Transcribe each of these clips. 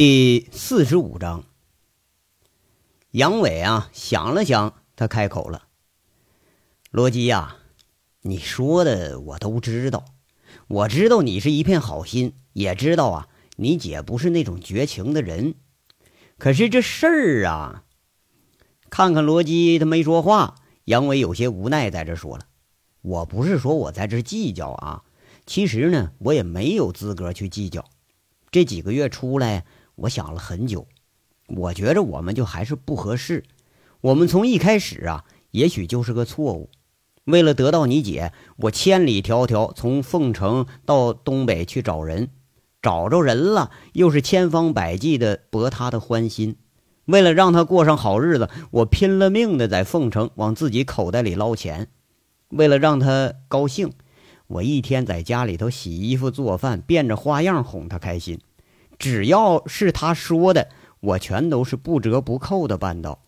第四十五章，杨伟啊想了想，他开口了：“罗基呀，你说的我都知道，我知道你是一片好心，也知道啊，你姐不是那种绝情的人。可是这事儿啊，看看罗基他没说话，杨伟有些无奈，在这说了：我不是说我在这计较啊，其实呢，我也没有资格去计较。这几个月出来。”我想了很久，我觉着我们就还是不合适。我们从一开始啊，也许就是个错误。为了得到你姐，我千里迢迢从凤城到东北去找人，找着人了，又是千方百计的博她的欢心。为了让她过上好日子，我拼了命的在凤城往自己口袋里捞钱。为了让她高兴，我一天在家里头洗衣服、做饭，变着花样哄她开心。只要是他说的，我全都是不折不扣的办到。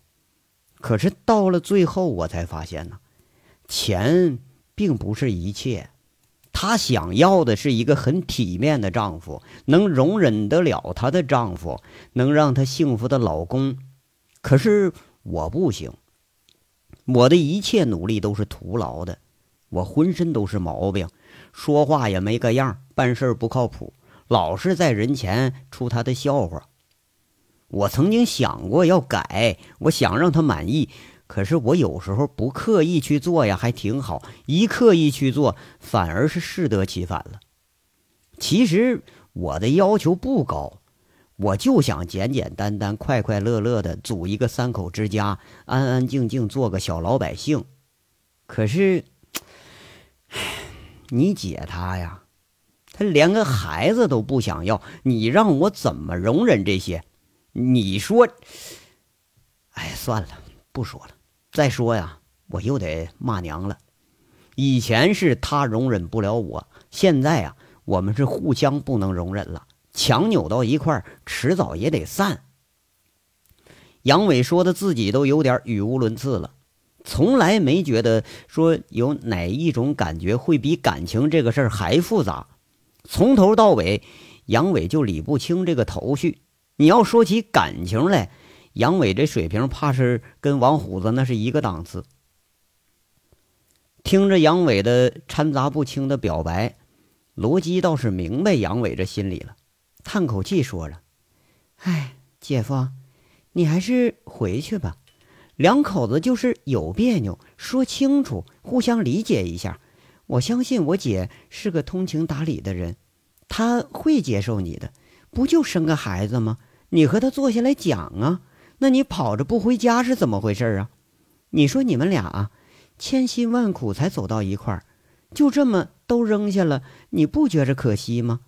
可是到了最后，我才发现呢，钱并不是一切。她想要的是一个很体面的丈夫，能容忍得了她的丈夫，能让她幸福的老公。可是我不行，我的一切努力都是徒劳的。我浑身都是毛病，说话也没个样，办事不靠谱。老是在人前出他的笑话。我曾经想过要改，我想让他满意，可是我有时候不刻意去做呀，还挺好；一刻意去做，反而是适得其反了。其实我的要求不高，我就想简简单单、快快乐乐的组一个三口之家，安安静静做个小老百姓。可是，你姐她呀。他连个孩子都不想要，你让我怎么容忍这些？你说，哎，算了，不说了。再说呀，我又得骂娘了。以前是他容忍不了我，现在呀，我们是互相不能容忍了，强扭到一块儿，迟早也得散。杨伟说的自己都有点语无伦次了，从来没觉得说有哪一种感觉会比感情这个事儿还复杂。从头到尾，杨伟就理不清这个头绪。你要说起感情来，杨伟这水平怕是跟王虎子那是一个档次。听着杨伟的掺杂不清的表白，罗辑倒是明白杨伟这心里了，叹口气说着：“哎，姐夫，你还是回去吧，两口子就是有别扭，说清楚，互相理解一下。”我相信我姐是个通情达理的人，她会接受你的。不就生个孩子吗？你和她坐下来讲啊。那你跑着不回家是怎么回事啊？你说你们俩，千辛万苦才走到一块儿，就这么都扔下了，你不觉着可惜吗？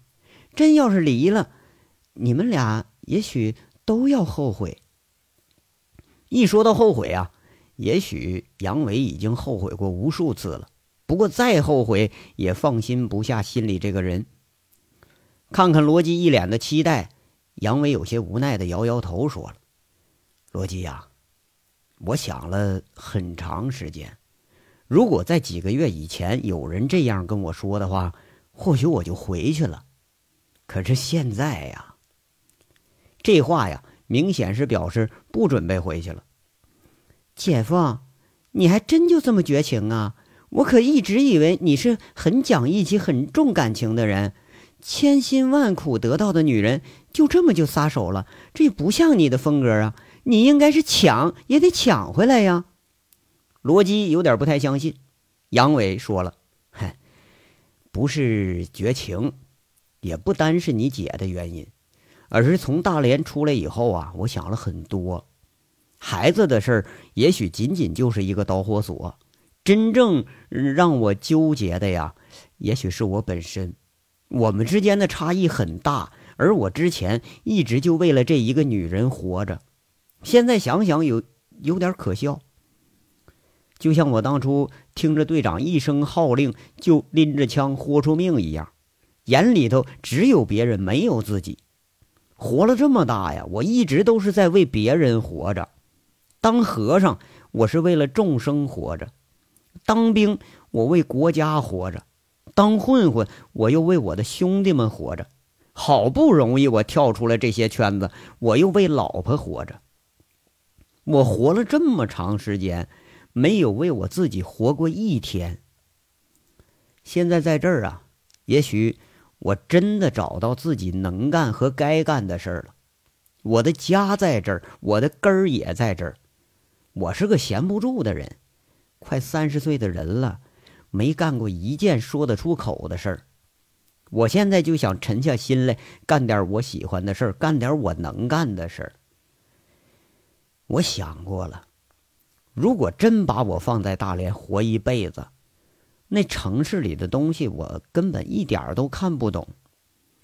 真要是离了，你们俩也许都要后悔。一说到后悔啊，也许杨伟已经后悔过无数次了。不过再后悔也放心不下心里这个人。看看罗辑一脸的期待，杨伟有些无奈的摇摇头，说了：“罗辑呀，我想了很长时间，如果在几个月以前有人这样跟我说的话，或许我就回去了。可是现在呀，这话呀，明显是表示不准备回去了。姐夫，你还真就这么绝情啊？”我可一直以为你是很讲义气、很重感情的人，千辛万苦得到的女人就这么就撒手了，这也不像你的风格啊！你应该是抢也得抢回来呀。罗辑有点不太相信，杨伟说了：“嗨，不是绝情，也不单是你姐的原因，而是从大连出来以后啊，我想了很多，孩子的事儿也许仅仅就是一个导火索。”真正让我纠结的呀，也许是我本身。我们之间的差异很大，而我之前一直就为了这一个女人活着。现在想想，有有点可笑。就像我当初听着队长一声号令就拎着枪豁出命一样，眼里头只有别人，没有自己。活了这么大呀，我一直都是在为别人活着。当和尚，我是为了众生活着。当兵，我为国家活着；当混混，我又为我的兄弟们活着。好不容易我跳出了这些圈子，我又为老婆活着。我活了这么长时间，没有为我自己活过一天。现在在这儿啊，也许我真的找到自己能干和该干的事儿了。我的家在这儿，我的根儿也在这儿。我是个闲不住的人，快三十岁的人了，没干过一件说得出口的事儿。我现在就想沉下心来干点我喜欢的事儿，干点我能干的事儿。我想过了，如果真把我放在大连活一辈子，那城市里的东西我根本一点都看不懂。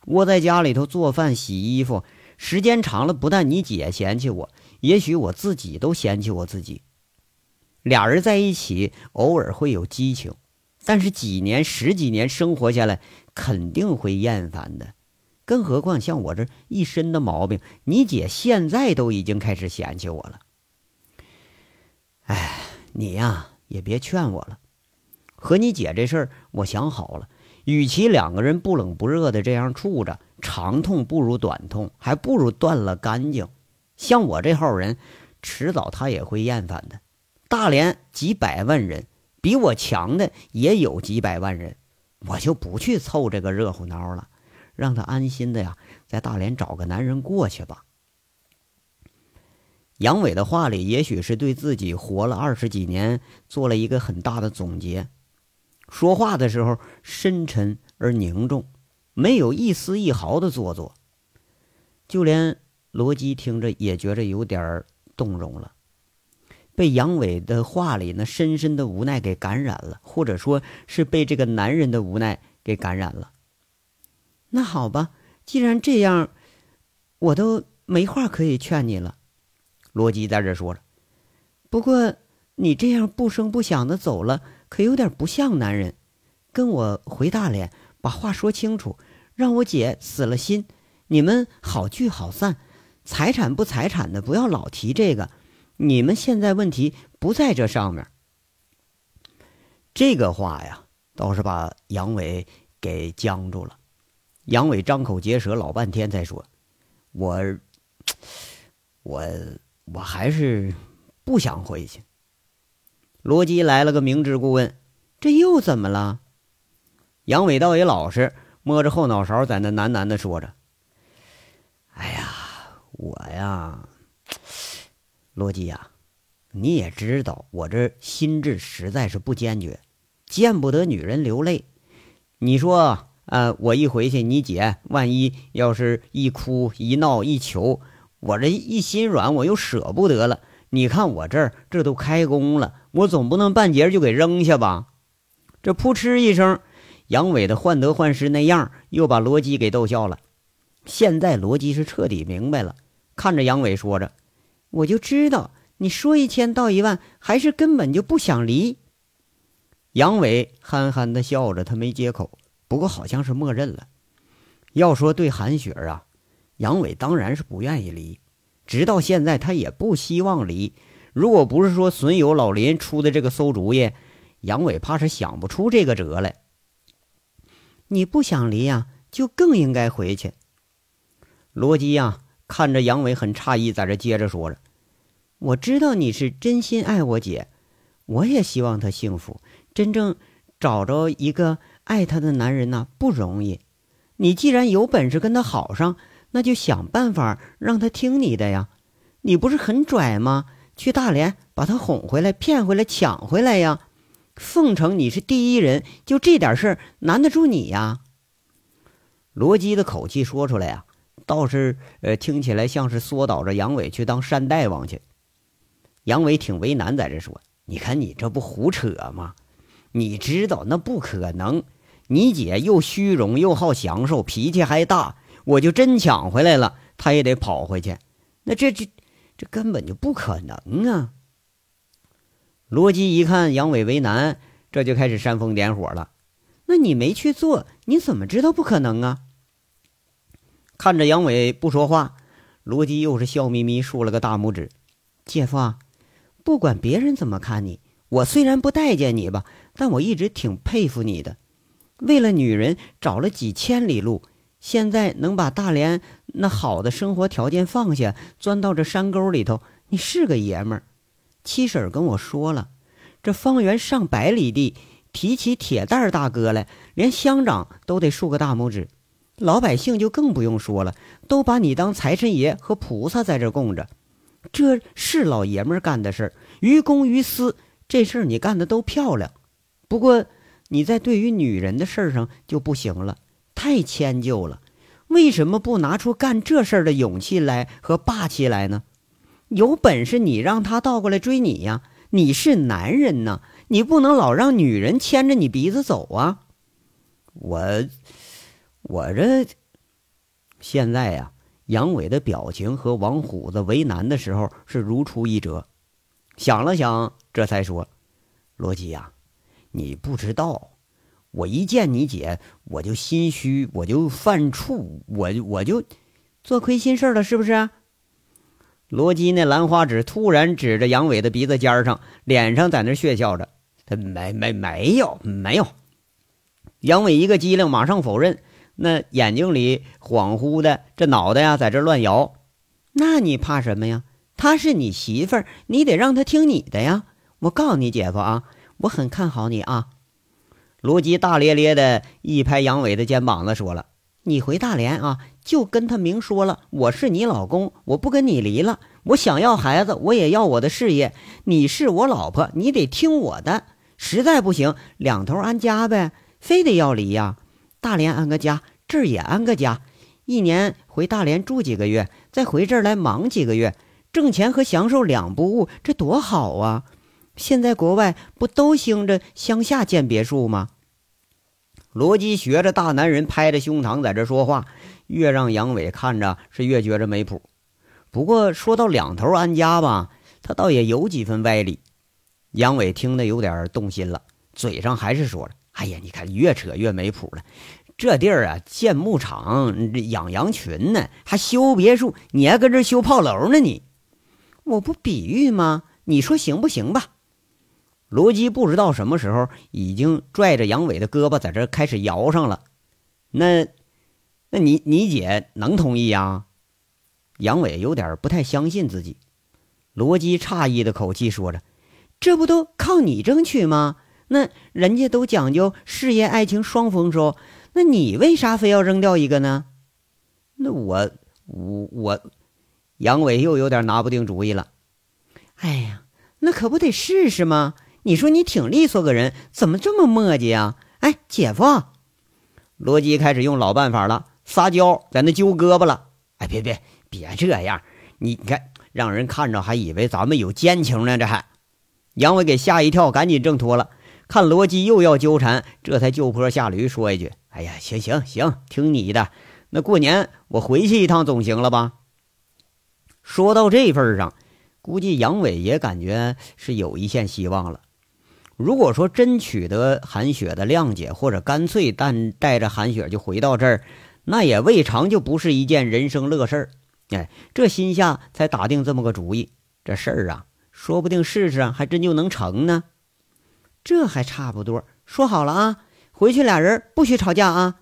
窝在家里头做饭、洗衣服。时间长了，不但你姐嫌弃我，也许我自己都嫌弃我自己。俩人在一起，偶尔会有激情，但是几年、十几年生活下来，肯定会厌烦的。更何况像我这一身的毛病，你姐现在都已经开始嫌弃我了。哎，你呀，也别劝我了。和你姐这事儿，我想好了，与其两个人不冷不热的这样处着。长痛不如短痛，还不如断了干净。像我这号人，迟早他也会厌烦的。大连几百万人，比我强的也有几百万人，我就不去凑这个热乎闹了，让他安心的呀，在大连找个男人过去吧。杨伟的话里，也许是对自己活了二十几年做了一个很大的总结。说话的时候深沉而凝重。没有一丝一毫的做作，就连罗辑听着也觉着有点动容了，被杨伟的话里那深深的无奈给感染了，或者说是被这个男人的无奈给感染了。那好吧，既然这样，我都没话可以劝你了。罗辑在这说着，不过你这样不声不响的走了，可有点不像男人。跟我回大连。把话说清楚，让我姐死了心，你们好聚好散。财产不财产的，不要老提这个。你们现在问题不在这上面。这个话呀，倒是把杨伟给僵住了。杨伟张口结舌老半天才说：“我，我，我还是不想回去。”罗辑来了个明知故问：“这又怎么了？”杨伟倒也老实，摸着后脑勺在那喃喃的说着：“哎呀，我呀，罗辑呀，你也知道，我这心智实在是不坚决，见不得女人流泪。你说，呃，我一回去，你姐万一要是一哭一闹一求，我这一心软，我又舍不得了。你看我这儿这都开工了，我总不能半截就给扔下吧？这扑哧一声。”杨伟的患得患失那样，又把罗辑给逗笑了。现在罗辑是彻底明白了，看着杨伟说着：“我就知道你说一千道一万，还是根本就不想离。”杨伟憨憨的笑着，他没接口，不过好像是默认了。要说对韩雪啊，杨伟当然是不愿意离，直到现在他也不希望离。如果不是说损友老林出的这个馊主意，杨伟怕是想不出这个辙来。你不想离呀，就更应该回去。罗辑呀，看着杨伟很诧异，在这接着说着：“我知道你是真心爱我姐，我也希望她幸福。真正找着一个爱她的男人呢，不容易。你既然有本事跟她好上，那就想办法让她听你的呀。你不是很拽吗？去大连把她哄回来，骗回来，抢回来呀。”奉承你是第一人，就这点事儿难得住你呀？罗辑的口气说出来呀，倒是呃听起来像是缩导着杨伟去当山大王去。杨伟挺为难，在这说：“你看你这不胡扯吗？你知道那不可能。你姐又虚荣又好享受，脾气还大，我就真抢回来了，她也得跑回去。那这这这根本就不可能啊！”罗辑一看杨伟为难，这就开始煽风点火了。那你没去做，你怎么知道不可能啊？看着杨伟不说话，罗辑又是笑眯眯竖了个大拇指：“姐夫啊，不管别人怎么看你，我虽然不待见你吧，但我一直挺佩服你的。为了女人找了几千里路，现在能把大连那好的生活条件放下，钻到这山沟里头，你是个爷们儿。七婶跟我说了，这方圆上百里地，提起铁蛋大哥来，连乡长都得竖个大拇指，老百姓就更不用说了，都把你当财神爷和菩萨在这供着。这是老爷们干的事儿，于公于私，这事儿你干的都漂亮。不过你在对于女人的事儿上就不行了。太迁就了，为什么不拿出干这事儿的勇气来和霸气来呢？有本事你让他倒过来追你呀！你是男人呐，你不能老让女人牵着你鼻子走啊！我，我这现在呀，杨伟的表情和王虎子为难的时候是如出一辙。想了想，这才说：“罗辑呀，你不知道。”我一见你姐，我就心虚，我就犯怵，我我就做亏心事了，是不是？罗辑那兰花指突然指着杨伟的鼻子尖上，脸上在那血笑着：“他没没没有没有。”杨伟一个机灵，马上否认，那眼睛里恍惚的，这脑袋呀在这乱摇。那你怕什么呀？她是你媳妇儿，你得让她听你的呀。我告诉你姐夫啊，我很看好你啊。罗辑大咧咧的一拍杨伟的肩膀子，说了：“你回大连啊，就跟他明说了，我是你老公，我不跟你离了。我想要孩子，我也要我的事业。你是我老婆，你得听我的。实在不行，两头安家呗。非得要离呀？大连安个家，这儿也安个家。一年回大连住几个月，再回这儿来忙几个月，挣钱和享受两不误，这多好啊！”现在国外不都兴着乡下建别墅吗？罗辑学着大男人拍着胸膛在这说话，越让杨伟看着是越觉着没谱。不过说到两头安家吧，他倒也有几分歪理。杨伟听得有点动心了，嘴上还是说了：“哎呀，你看越扯越没谱了。这地儿啊，建牧场、养羊群呢，还修别墅，你还跟这修炮楼呢？你，我不比喻吗？你说行不行吧？”罗基不知道什么时候已经拽着杨伟的胳膊在这开始摇上了。那，那你你姐能同意呀？杨伟有点不太相信自己。罗基诧异的口气说着：“这不都靠你争取吗？那人家都讲究事业爱情双丰收，那你为啥非要扔掉一个呢？”那我我我，杨伟又有点拿不定主意了。哎呀，那可不得试试吗？你说你挺利索个人，怎么这么磨叽呀？哎，姐夫，罗辑开始用老办法了，撒娇，在那揪胳膊了。哎，别别别这样，你看让人看着还以为咱们有奸情呢。这还，杨伟给吓一跳，赶紧挣脱了。看罗辑又要纠缠，这才就坡下驴，说一句：“哎呀，行行行，听你的。那过年我回去一趟总行了吧？”说到这份上，估计杨伟也感觉是有一线希望了。如果说真取得韩雪的谅解，或者干脆但带着韩雪就回到这儿，那也未尝就不是一件人生乐事儿。哎，这心下才打定这么个主意，这事儿啊，说不定试试还真就能成呢。这还差不多，说好了啊，回去俩人不许吵架啊。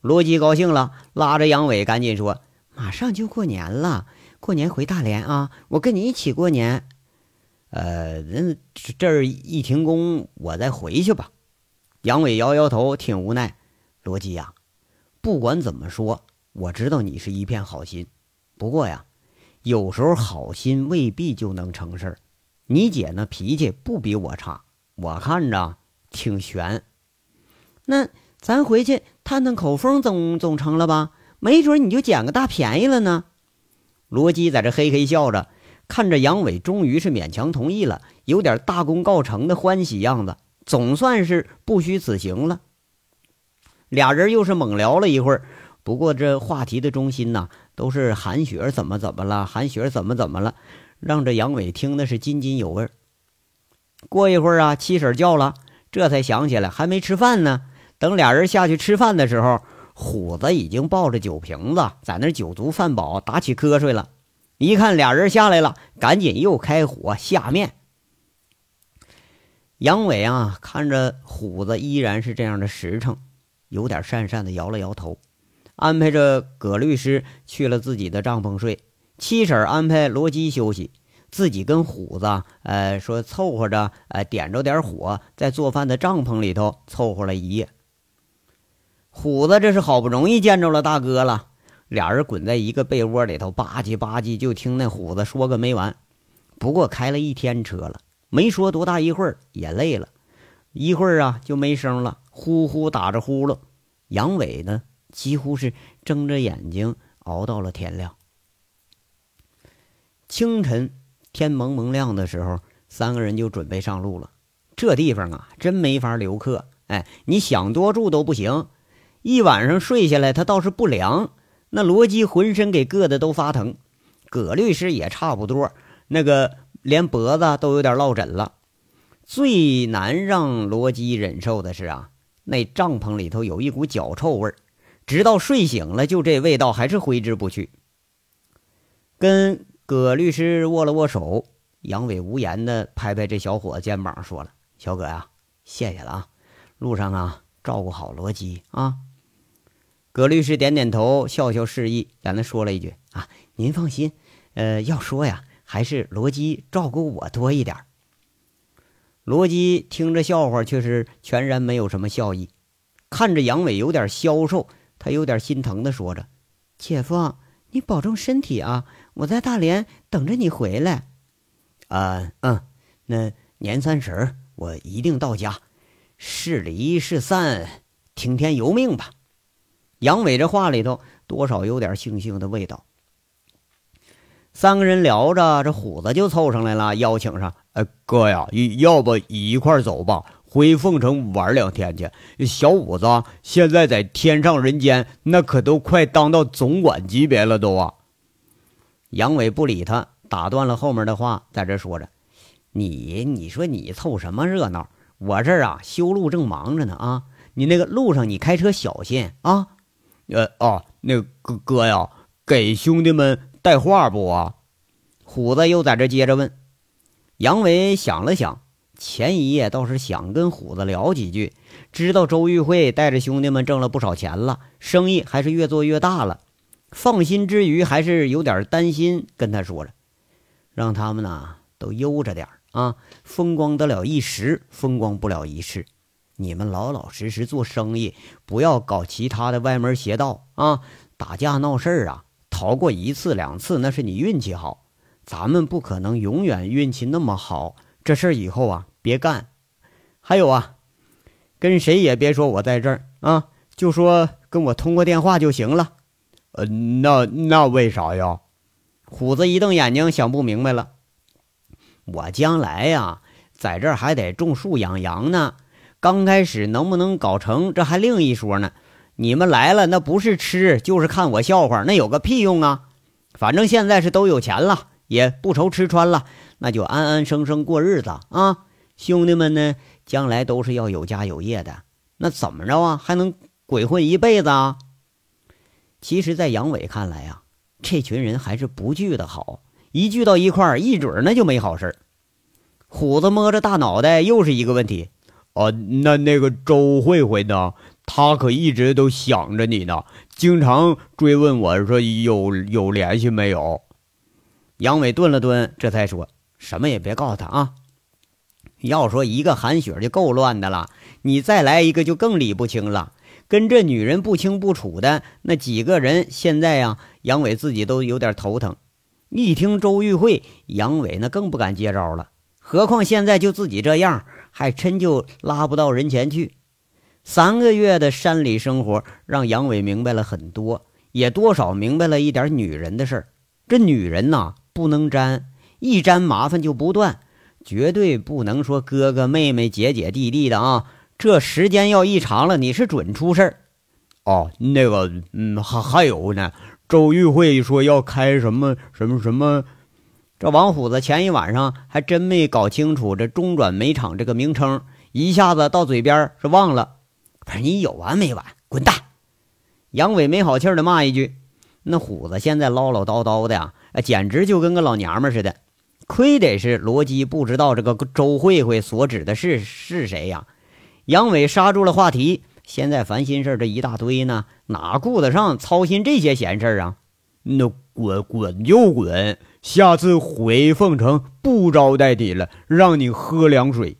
罗辑高兴了，拉着杨伟赶紧说：“马上就过年了，过年回大连啊，我跟你一起过年。”呃，人这儿一停工，我再回去吧。杨伟摇摇头，挺无奈。罗辑呀，不管怎么说，我知道你是一片好心。不过呀，有时候好心未必就能成事儿。你姐那脾气不比我差，我看着挺悬。那咱回去探探口风，总总成了吧？没准你就捡个大便宜了呢。罗基在这嘿嘿笑着。看着杨伟终于是勉强同意了，有点大功告成的欢喜样子，总算是不虚此行了。俩人又是猛聊了一会儿，不过这话题的中心呐，都是韩雪怎么怎么了，韩雪怎么怎么了，让这杨伟听的是津津有味。过一会儿啊，七婶叫了，这才想起来还没吃饭呢。等俩人下去吃饭的时候，虎子已经抱着酒瓶子在那酒足饭饱，打起瞌睡了。一看俩人下来了，赶紧又开火下面。杨伟啊，看着虎子依然是这样的实诚，有点讪讪的摇了摇头。安排着葛律师去了自己的帐篷睡，七婶安排罗基休息，自己跟虎子，呃，说凑合着，呃，点着点火，在做饭的帐篷里头凑合了一夜。虎子这是好不容易见着了大哥了，俩人滚在一个被窝里头，吧唧吧唧，就听那虎子说个没完。不过开了一天车了，没说多大一会儿也累了，一会儿啊就没声了，呼呼打着呼噜。杨伟呢，几乎是睁着眼睛熬到了天亮。清晨天蒙蒙亮的时候，三个人就准备上路了。这地方啊，真没法留客，哎，你想多住都不行。一晚上睡下来，他倒是不凉。那罗辑浑身给硌得都发疼，葛律师也差不多，那个连脖子都有点落枕了。最难让罗辑忍受的是啊，那帐篷里头有一股脚臭味儿直到睡醒了，就这味道还是挥之不去。跟葛律师握了握手，杨伟无言的拍拍这小伙子肩膀，说了：“小葛呀，谢谢了啊，路上啊照顾好罗辑啊。”葛律师点点头，笑笑示意，然后说了一句：“啊，您放心，呃，要说呀，还是罗辑照顾我多一点。”罗辑听着笑话，却是全然没有什么笑意，看着杨伟有点消瘦，他有点心疼的说着：“姐夫，你保重身体啊，我在大连等着你回来。”“啊，嗯，那年三十我一定到家，是离是散，听天由命吧。”杨伟这话里头多少有点悻悻的味道。三个人聊着，这虎子就凑上来了，邀请上：“哎，哥呀，要不一块走吧？回凤城玩两天去。小五子现在在天上人间，那可都快当到总管级别了，都啊。”杨伟不理他，打断了后面的话，在这说着：“你，你说你凑什么热闹？我这儿啊修路正忙着呢啊！你那个路上你开车小心啊！”呃哦，那哥哥呀，给兄弟们带话不啊？虎子又在这接着问。杨伟想了想，前一夜倒是想跟虎子聊几句，知道周玉慧带着兄弟们挣了不少钱了，生意还是越做越大了。放心之余，还是有点担心，跟他说了，让他们呢都悠着点啊，风光得了一时，风光不了一世。你们老老实实做生意，不要搞其他的歪门邪道啊！打架闹事儿啊，逃过一次两次那是你运气好，咱们不可能永远运气那么好。这事儿以后啊别干。还有啊，跟谁也别说我在这儿啊，就说跟我通过电话就行了。呃，那那为啥呀？虎子一瞪眼睛，想不明白了。我将来呀，在这儿还得种树养羊呢。刚开始能不能搞成，这还另一说呢。你们来了，那不是吃，就是看我笑话，那有个屁用啊！反正现在是都有钱了，也不愁吃穿了，那就安安生生过日子啊。兄弟们呢，将来都是要有家有业的，那怎么着啊？还能鬼混一辈子啊？其实，在杨伟看来啊，这群人还是不聚的好，一聚到一块儿，一准那就没好事虎子摸着大脑袋，又是一个问题。哦，那那个周慧慧呢？她可一直都想着你呢，经常追问我说有有联系没有。杨伟顿了顿，这才说什么也别告诉他啊。要说一个韩雪就够乱的了，你再来一个就更理不清了。跟这女人不清不楚的那几个人，现在呀，杨伟自己都有点头疼。一听周玉慧，杨伟那更不敢接招了。何况现在就自己这样。还真就拉不到人前去。三个月的山里生活，让杨伟明白了很多，也多少明白了一点女人的事儿。这女人呐，不能沾，一沾麻烦就不断，绝对不能说哥哥妹妹、姐姐弟弟的啊。这时间要一长了，你是准出事儿。哦，那个，嗯，还还有呢。周玉慧说要开什么什么什么。这王虎子前一晚上还真没搞清楚这中转煤厂这个名称，一下子到嘴边是忘了。不是你有完没完？滚蛋！杨伟没好气的骂一句。那虎子现在唠唠叨叨的呀，简直就跟个老娘们似的。亏得是罗基不知道这个周慧慧所指的是是谁呀？杨伟刹住了话题。现在烦心事这一大堆呢，哪顾得上操心这些闲事啊？那滚滚就滚，下次回凤城不招待你了，让你喝凉水。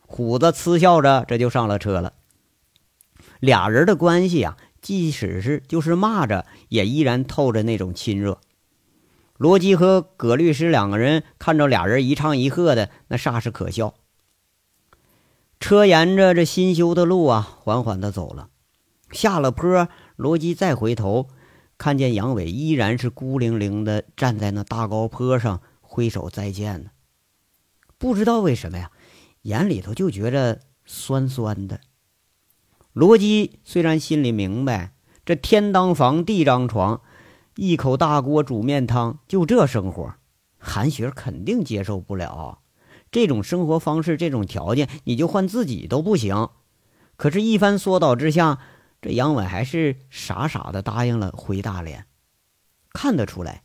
虎子嗤笑着，这就上了车了。俩人的关系啊，即使是就是骂着，也依然透着那种亲热。罗辑和葛律师两个人看着俩人一唱一和的，那煞是可笑。车沿着这新修的路啊，缓缓的走了。下了坡，罗辑再回头。看见杨伟依然是孤零零的站在那大高坡上挥手再见呢，不知道为什么呀，眼里头就觉着酸酸的。罗辑虽然心里明白，这天当房地当床，一口大锅煮面汤，就这生活，韩雪肯定接受不了。这种生活方式，这种条件，你就换自己都不行。可是，一番说导之下。这杨伟还是傻傻的答应了回大连，看得出来，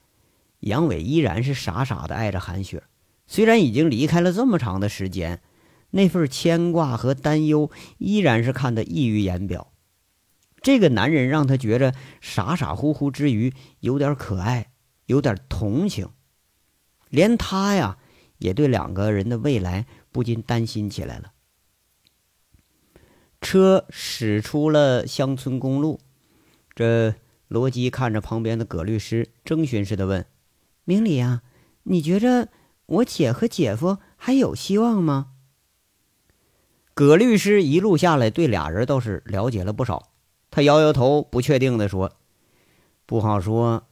杨伟依然是傻傻的爱着韩雪。虽然已经离开了这么长的时间，那份牵挂和担忧依然是看得溢于言表。这个男人让他觉着傻傻乎乎之余，有点可爱，有点同情。连他呀，也对两个人的未来不禁担心起来了。车驶出了乡村公路，这罗辑看着旁边的葛律师，征询似的问：“明理啊，你觉着我姐和姐夫还有希望吗？”葛律师一路下来，对俩人倒是了解了不少。他摇摇头，不确定的说：“不好说，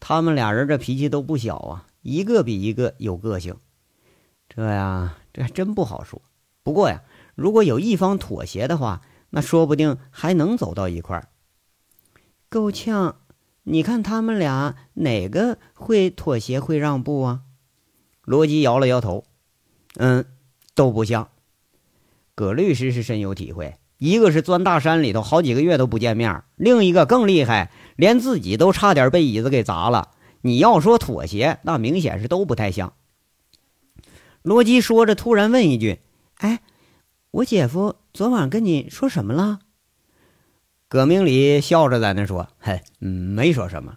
他们俩人这脾气都不小啊，一个比一个有个性。这呀，这还真不好说。不过呀。”如果有一方妥协的话，那说不定还能走到一块儿。够呛，你看他们俩哪个会妥协、会让步啊？罗辑摇了摇头，嗯，都不像。葛律师是深有体会，一个是钻大山里头好几个月都不见面，另一个更厉害，连自己都差点被椅子给砸了。你要说妥协，那明显是都不太像。罗辑说着，突然问一句：“哎。”我姐夫昨晚跟你说什么了？葛明礼笑着在那说：“嘿，没说什么，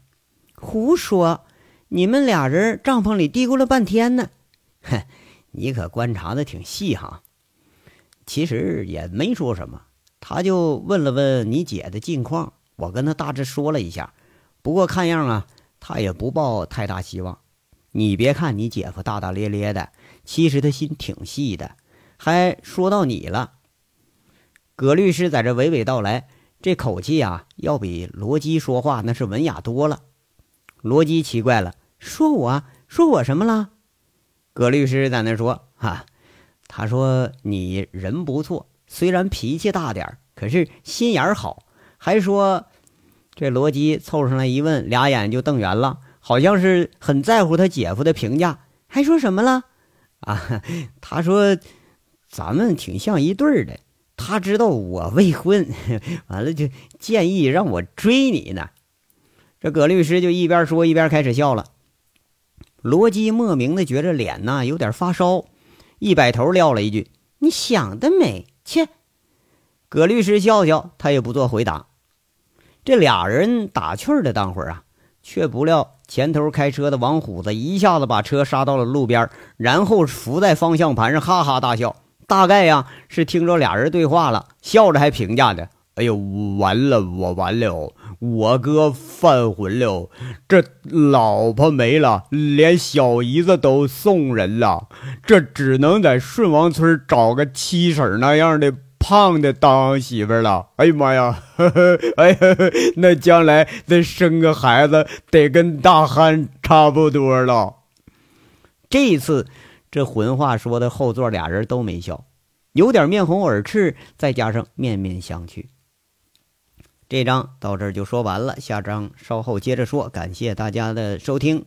胡说！你们俩人帐篷里嘀咕了半天呢。哼，你可观察的挺细哈。其实也没说什么，他就问了问你姐的近况，我跟他大致说了一下。不过看样啊，他也不抱太大希望。你别看你姐夫大大咧咧的，其实他心挺细的。”还说到你了，葛律师在这娓娓道来，这口气啊，要比罗基说话那是文雅多了。罗基奇怪了，说我说我什么了？葛律师在那说，哈，他说你人不错，虽然脾气大点可是心眼好。还说，这罗基凑上来一问，俩眼就瞪圆了，好像是很在乎他姐夫的评价。还说什么了？啊，他说。咱们挺像一对儿的，他知道我未婚，完了就建议让我追你呢。这葛律师就一边说一边开始笑了。罗辑莫名的觉着脸呐有点发烧，一摆头撂了一句：“你想得美！”切。葛律师笑笑，他也不做回答。这俩人打趣的当会儿啊，却不料前头开车的王虎子一下子把车刹到了路边，然后伏在方向盘上哈哈大笑。大概呀是听着俩人对话了，笑着还评价的：“哎呦，完了，我完了，我哥犯浑了，这老婆没了，连小姨子都送人了，这只能在顺王村找个七婶那样的胖的当媳妇了。哎呀妈呀，呵 呵哎呀，那将来再生个孩子得跟大汉差不多了。这一次。”这混话说的后座俩人都没笑，有点面红耳赤，再加上面面相觑。这章到这儿就说完了，下章稍后接着说。感谢大家的收听。